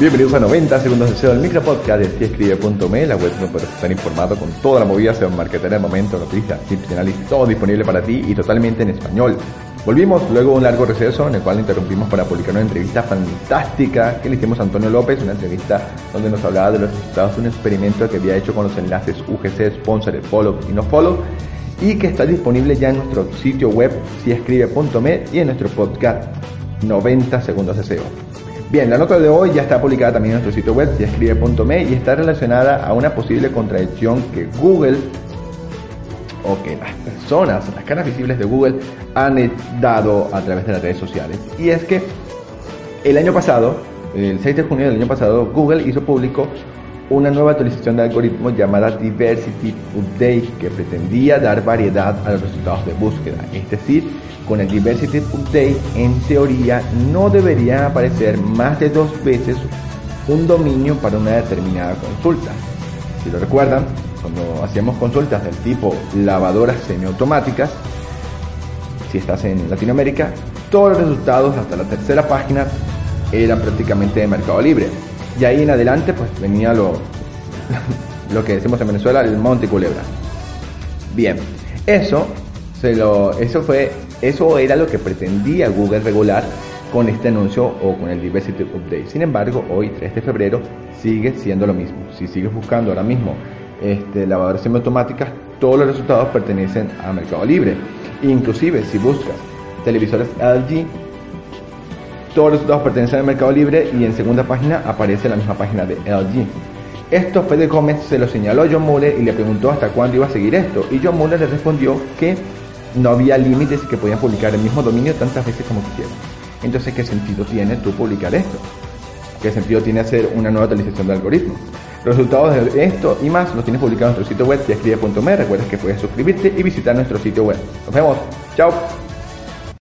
Bienvenidos a 90 segundos de SEO del micropodcast de siescribe.me, la web donde puedes estar informado con toda la movida SEO marketer en el momento, noticias, tips y análisis, todo disponible para ti y totalmente en español. Volvimos luego de un largo receso en el cual interrumpimos para publicar una entrevista fantástica que le hicimos a Antonio López, una entrevista donde nos hablaba de los resultados de un experimento que había hecho con los enlaces UGC, Sponsor, Follow y No Follow y que está disponible ya en nuestro sitio web siescribe.me y en nuestro podcast 90 segundos de SEO. Bien, la nota de hoy ya está publicada también en nuestro sitio web siescribe.me y está relacionada a una posible contradicción que Google o que las personas, las caras visibles de Google han dado a través de las redes sociales. Y es que el año pasado, el 6 de junio del año pasado, Google hizo público una nueva actualización de algoritmo llamada Diversity Update que pretendía dar variedad a los resultados de búsqueda. Es decir, con el Diversity Update en teoría no debería aparecer más de dos veces un dominio para una determinada consulta. Si lo recuerdan, cuando hacíamos consultas del tipo lavadoras semiautomáticas, si estás en Latinoamérica, todos los resultados hasta la tercera página eran prácticamente de Mercado Libre. Y ahí en adelante pues venía lo, lo que decimos en Venezuela, el monte culebra. Bien, eso, se lo, eso, fue, eso era lo que pretendía Google regular con este anuncio o con el Diversity Update. Sin embargo, hoy 3 de febrero sigue siendo lo mismo. Si sigues buscando ahora mismo este, lavadoras semiautomáticas, todos los resultados pertenecen a Mercado Libre. Inclusive si buscas televisores LG, todos los resultados pertenecen al Mercado Libre y en segunda página aparece la misma página de LG. Esto Fede Gómez se lo señaló a John Muller y le preguntó hasta cuándo iba a seguir esto. Y John Muller le respondió que no había límites y que podían publicar el mismo dominio tantas veces como quisieran. Entonces, ¿qué sentido tiene tú publicar esto? ¿Qué sentido tiene hacer una nueva actualización del algoritmo? Los resultados de esto y más los tienes publicados en nuestro sitio web, escribe.me. Recuerda que puedes suscribirte y visitar nuestro sitio web. Nos vemos. Chao.